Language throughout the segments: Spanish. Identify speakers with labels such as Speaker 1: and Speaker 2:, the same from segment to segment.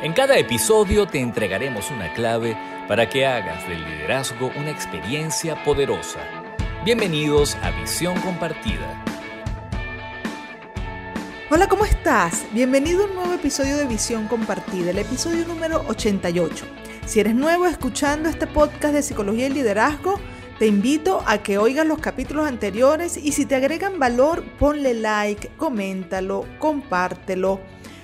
Speaker 1: En cada episodio te entregaremos una clave para que hagas del liderazgo una experiencia poderosa. Bienvenidos a Visión Compartida.
Speaker 2: Hola, ¿cómo estás? Bienvenido a un nuevo episodio de Visión Compartida, el episodio número 88. Si eres nuevo escuchando este podcast de psicología y liderazgo, te invito a que oigas los capítulos anteriores y si te agregan valor, ponle like, coméntalo, compártelo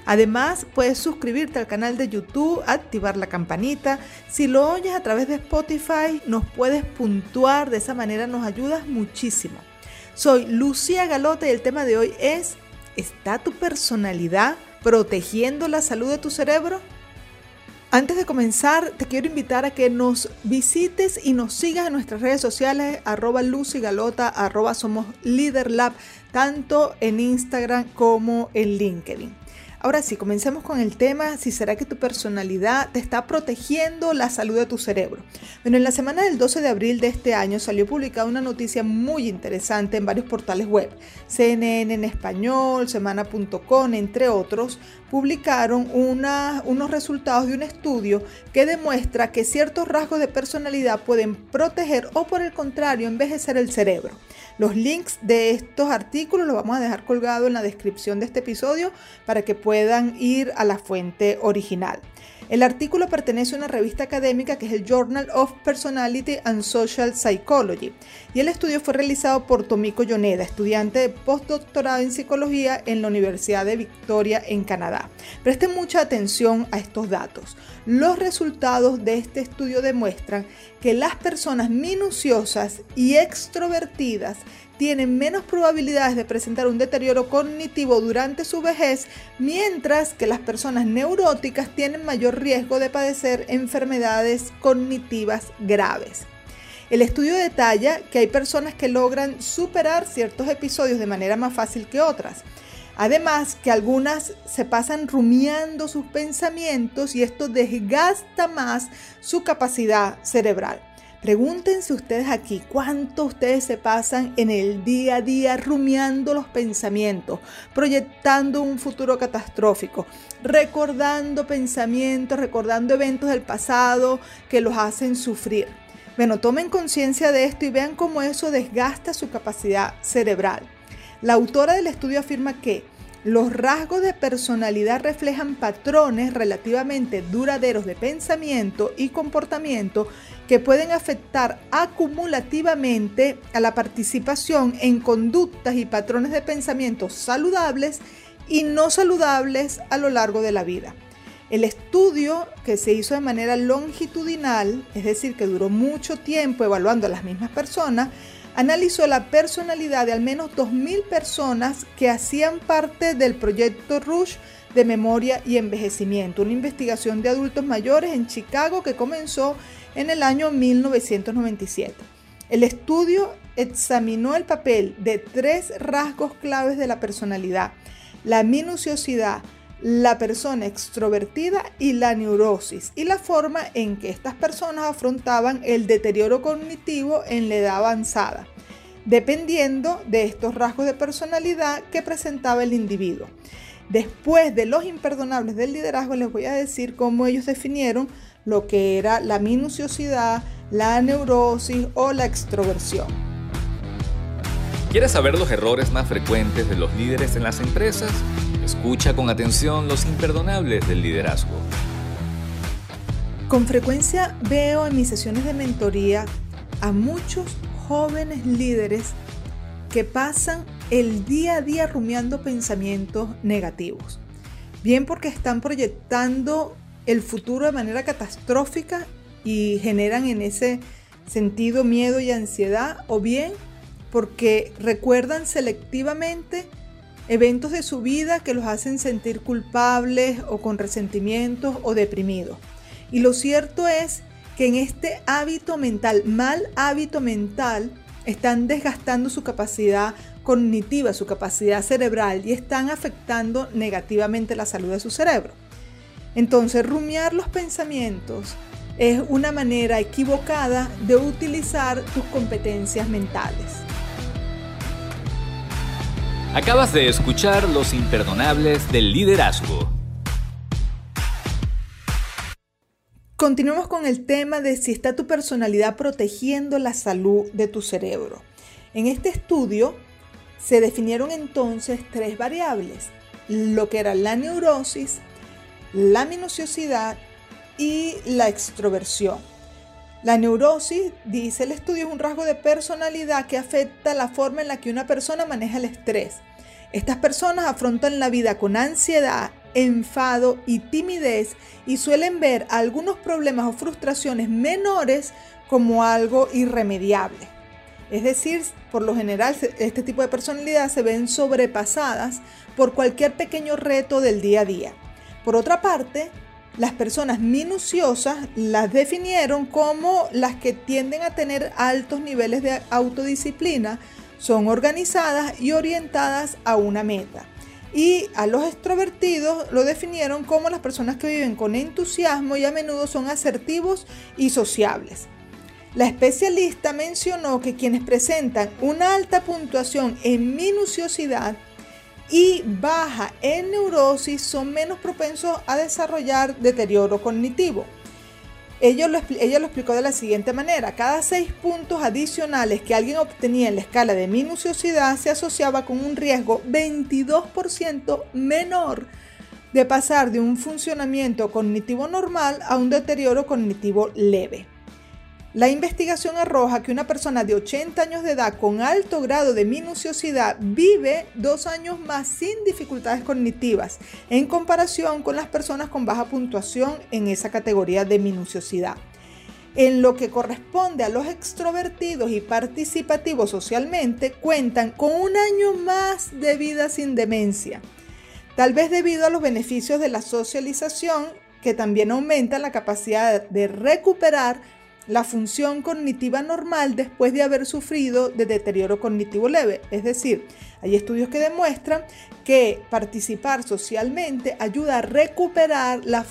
Speaker 2: Además, puedes suscribirte al canal de YouTube, activar la campanita. Si lo oyes a través de Spotify, nos puedes puntuar, de esa manera nos ayudas muchísimo. Soy Lucía Galote y el tema de hoy es, ¿está tu personalidad protegiendo la salud de tu cerebro? Antes de comenzar, te quiero invitar a que nos visites y nos sigas en nuestras redes sociales, arroba Galota, arroba Somos tanto en Instagram como en LinkedIn. Ahora sí, comencemos con el tema, si será que tu personalidad te está protegiendo la salud de tu cerebro. Bueno, en la semana del 12 de abril de este año salió publicada una noticia muy interesante en varios portales web. CNN en español, semana.com, entre otros, publicaron unos resultados de un estudio que demuestra que ciertos rasgos de personalidad pueden proteger o por el contrario envejecer el cerebro. Los links de estos artículos los vamos a dejar colgados en la descripción de este episodio para que puedan ir a la fuente original. El artículo pertenece a una revista académica que es el Journal of Personality and Social Psychology y el estudio fue realizado por Tomiko Yoneda, estudiante de postdoctorado en psicología en la Universidad de Victoria en Canadá. Presten mucha atención a estos datos. Los resultados de este estudio demuestran que las personas minuciosas y extrovertidas tienen menos probabilidades de presentar un deterioro cognitivo durante su vejez, mientras que las personas neuróticas tienen mayor riesgo de padecer enfermedades cognitivas graves. El estudio detalla que hay personas que logran superar ciertos episodios de manera más fácil que otras. Además, que algunas se pasan rumiando sus pensamientos y esto desgasta más su capacidad cerebral. Pregúntense ustedes aquí cuánto ustedes se pasan en el día a día rumiando los pensamientos, proyectando un futuro catastrófico, recordando pensamientos, recordando eventos del pasado que los hacen sufrir. Bueno, tomen conciencia de esto y vean cómo eso desgasta su capacidad cerebral. La autora del estudio afirma que los rasgos de personalidad reflejan patrones relativamente duraderos de pensamiento y comportamiento que pueden afectar acumulativamente a la participación en conductas y patrones de pensamiento saludables y no saludables a lo largo de la vida. El estudio que se hizo de manera longitudinal, es decir, que duró mucho tiempo evaluando a las mismas personas, analizó la personalidad de al menos 2.000 personas que hacían parte del proyecto Rush de memoria y envejecimiento, una investigación de adultos mayores en Chicago que comenzó en el año 1997. El estudio examinó el papel de tres rasgos claves de la personalidad, la minuciosidad, la persona extrovertida y la neurosis, y la forma en que estas personas afrontaban el deterioro cognitivo en la edad avanzada, dependiendo de estos rasgos de personalidad que presentaba el individuo. Después de los imperdonables del liderazgo, les voy a decir cómo ellos definieron lo que era la minuciosidad, la neurosis o la extroversión.
Speaker 1: ¿Quieres saber los errores más frecuentes de los líderes en las empresas? Escucha con atención los imperdonables del liderazgo.
Speaker 2: Con frecuencia veo en mis sesiones de mentoría a muchos jóvenes líderes que pasan el día a día rumiando pensamientos negativos. Bien porque están proyectando el futuro de manera catastrófica y generan en ese sentido miedo y ansiedad, o bien porque recuerdan selectivamente eventos de su vida que los hacen sentir culpables o con resentimientos o deprimidos. Y lo cierto es que en este hábito mental, mal hábito mental, están desgastando su capacidad cognitiva, su capacidad cerebral y están afectando negativamente la salud de su cerebro. Entonces, rumiar los pensamientos es una manera equivocada de utilizar tus competencias mentales.
Speaker 1: Acabas de escuchar Los Imperdonables del Liderazgo.
Speaker 2: Continuemos con el tema de si está tu personalidad protegiendo la salud de tu cerebro. En este estudio se definieron entonces tres variables, lo que era la neurosis, la minuciosidad y la extroversión. La neurosis, dice el estudio, es un rasgo de personalidad que afecta la forma en la que una persona maneja el estrés. Estas personas afrontan la vida con ansiedad, enfado y timidez y suelen ver algunos problemas o frustraciones menores como algo irremediable. Es decir, por lo general este tipo de personalidad se ven sobrepasadas por cualquier pequeño reto del día a día. Por otra parte, las personas minuciosas las definieron como las que tienden a tener altos niveles de autodisciplina, son organizadas y orientadas a una meta. Y a los extrovertidos lo definieron como las personas que viven con entusiasmo y a menudo son asertivos y sociables. La especialista mencionó que quienes presentan una alta puntuación en minuciosidad y baja en neurosis son menos propensos a desarrollar deterioro cognitivo. Ella lo, explicó de la siguiente manera. Cada seis puntos adicionales que alguien obtenía en la escala de minuciosidad se asociaba con un riesgo 22% menor de pasar de un funcionamiento cognitivo normal a un deterioro cognitivo leve. La investigación arroja que una persona de 80 años de edad con alto grado de minuciosidad vive dos años más sin dificultades cognitivas en comparación con las personas con baja puntuación en esa categoría de minuciosidad. En lo que corresponde a los extrovertidos y participativos socialmente, cuentan con un año más de vida sin demencia, tal vez debido a los beneficios de la socialización que también aumentan la capacidad de recuperar la función cognitiva normal después de haber sufrido de deterioro cognitivo leve. Es decir, hay estudios que demuestran que participar socialmente ayuda a recuperar la,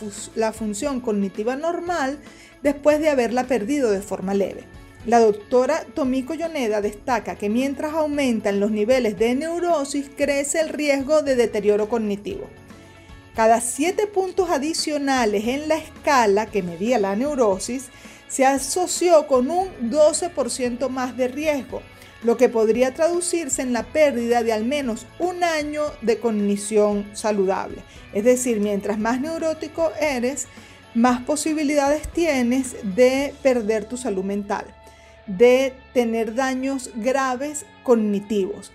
Speaker 2: función cognitiva normal después de haberla perdido de forma leve. La doctora Tomiko Yoneda destaca que mientras aumentan los niveles de neurosis, crece el riesgo de deterioro cognitivo. Cada siete puntos adicionales en la escala que medía la neurosis se asoció con un 12% más de riesgo, lo que podría traducirse en la pérdida de al menos un año de cognición saludable. Es decir, mientras más neurótico eres, más posibilidades tienes de perder tu salud mental, de tener daños graves cognitivos.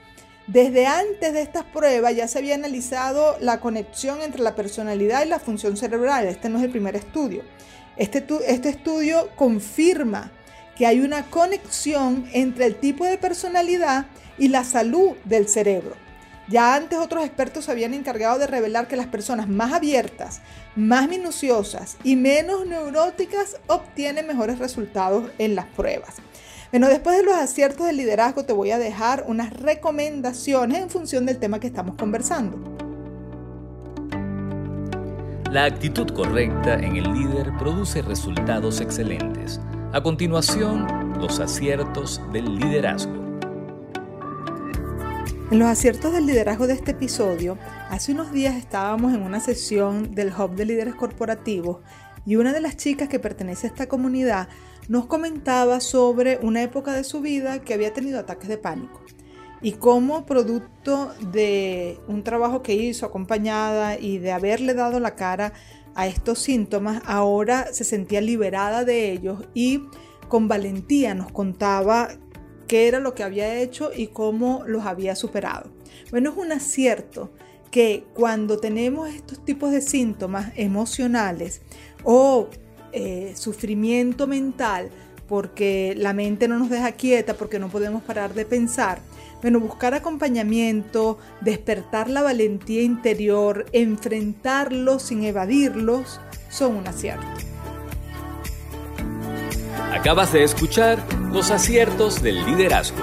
Speaker 2: Desde antes de estas pruebas ya se había analizado la conexión entre la personalidad y la función cerebral. Este no es el primer estudio. Este, este, estudio confirma que hay una conexión entre el tipo de personalidad y la salud del cerebro. Ya antes otros expertos se habían encargado de revelar que las personas más abiertas, más minuciosas y menos neuróticas obtienen mejores resultados en las pruebas. Bueno, después de los aciertos del liderazgo te voy a dejar unas recomendaciones en función del tema que estamos conversando.
Speaker 1: La actitud correcta en el líder produce resultados excelentes. A continuación, los aciertos del liderazgo.
Speaker 2: En los aciertos del liderazgo de este episodio, hace unos días estábamos en una sesión del Hub de Líderes Corporativos y una de las chicas que pertenece a esta comunidad nos comentaba sobre una época de su vida que había tenido ataques de pánico y cómo producto de un trabajo que hizo acompañada y de haberle dado la cara a estos síntomas, ahora se sentía liberada de ellos y con valentía nos contaba qué era lo que había hecho y cómo los había superado. Bueno, es un acierto que cuando tenemos estos tipos de síntomas emocionales o eh, sufrimiento mental, porque la mente no nos deja quieta, porque no podemos parar de pensar, bueno, buscar acompañamiento, despertar la valentía interior, enfrentarlos sin evadirlos, son un acierto.
Speaker 1: Acabas de escuchar los aciertos del liderazgo.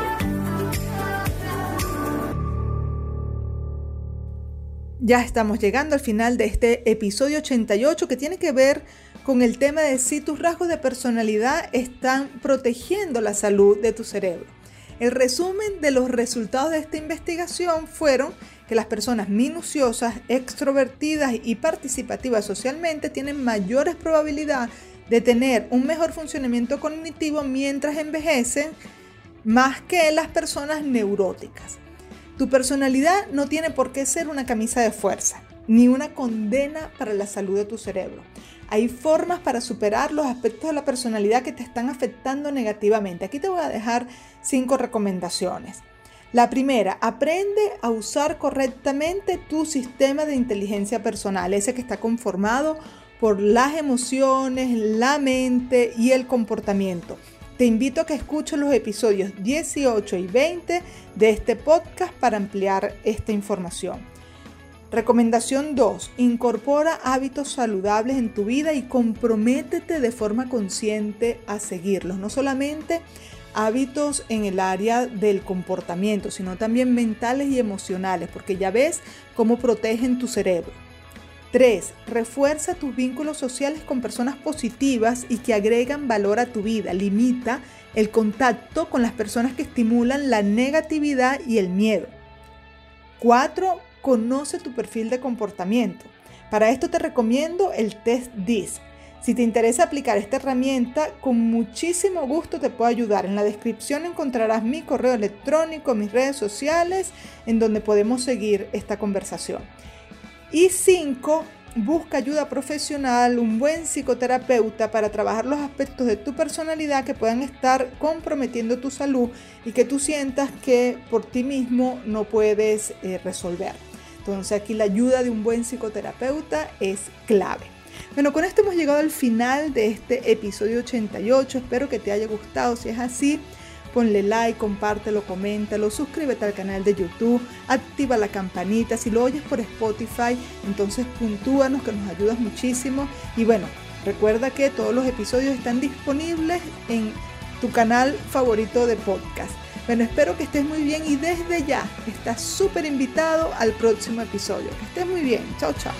Speaker 2: Ya estamos llegando al final de este episodio 88 que tiene que ver con el tema de si tus rasgos de personalidad están protegiendo la salud de tu cerebro. El resumen de los resultados de esta investigación fueron que las personas minuciosas, extrovertidas y participativas socialmente tienen mayores probabilidades de tener un mejor funcionamiento cognitivo mientras envejecen más que las personas neuróticas. Tu personalidad no tiene por qué ser una camisa de fuerza, ni una condena para la salud de tu cerebro. Hay formas para superar los aspectos de la personalidad que te están afectando negativamente. Aquí te voy a dejar cinco recomendaciones. La primera, aprende a usar correctamente tu sistema de inteligencia personal, ese que está conformado por las emociones, la mente y el comportamiento. Te invito a que escuches los episodios 18 y 20 de este podcast para ampliar esta información. Recomendación 2. Incorpora hábitos saludables en tu vida y comprométete de forma consciente a seguirlos. No solamente hábitos en el área del comportamiento, sino también mentales y emocionales, porque ya ves cómo protegen tu cerebro. 3. Refuerza tus vínculos sociales con personas positivas y que agregan valor a tu vida. Limita el contacto con las personas que estimulan la negatividad y el miedo. 4. Conoce tu perfil de comportamiento. Para esto te recomiendo el test DISC. Si te interesa aplicar esta herramienta, con muchísimo gusto te puedo ayudar. En la descripción encontrarás mi correo electrónico, mis redes sociales, en donde podemos seguir esta conversación. Y 5. Busca ayuda profesional, un buen psicoterapeuta para trabajar los aspectos de tu personalidad que puedan estar comprometiendo tu salud y que tú sientas que por ti mismo no puedes eh, resolver. Entonces aquí la ayuda de un buen psicoterapeuta es clave. Bueno, con esto hemos llegado al final de este episodio 88. Espero que te haya gustado. Si es así, ponle like, compártelo, coméntalo, suscríbete al canal de YouTube, activa la campanita. Si lo oyes por Spotify, entonces puntúanos que nos ayudas muchísimo. Y bueno, recuerda que todos los episodios están disponibles en tu canal favorito de podcast. Bueno, espero que estés muy bien y desde ya estás súper invitado al próximo episodio. Que estés muy bien. Chao, chao.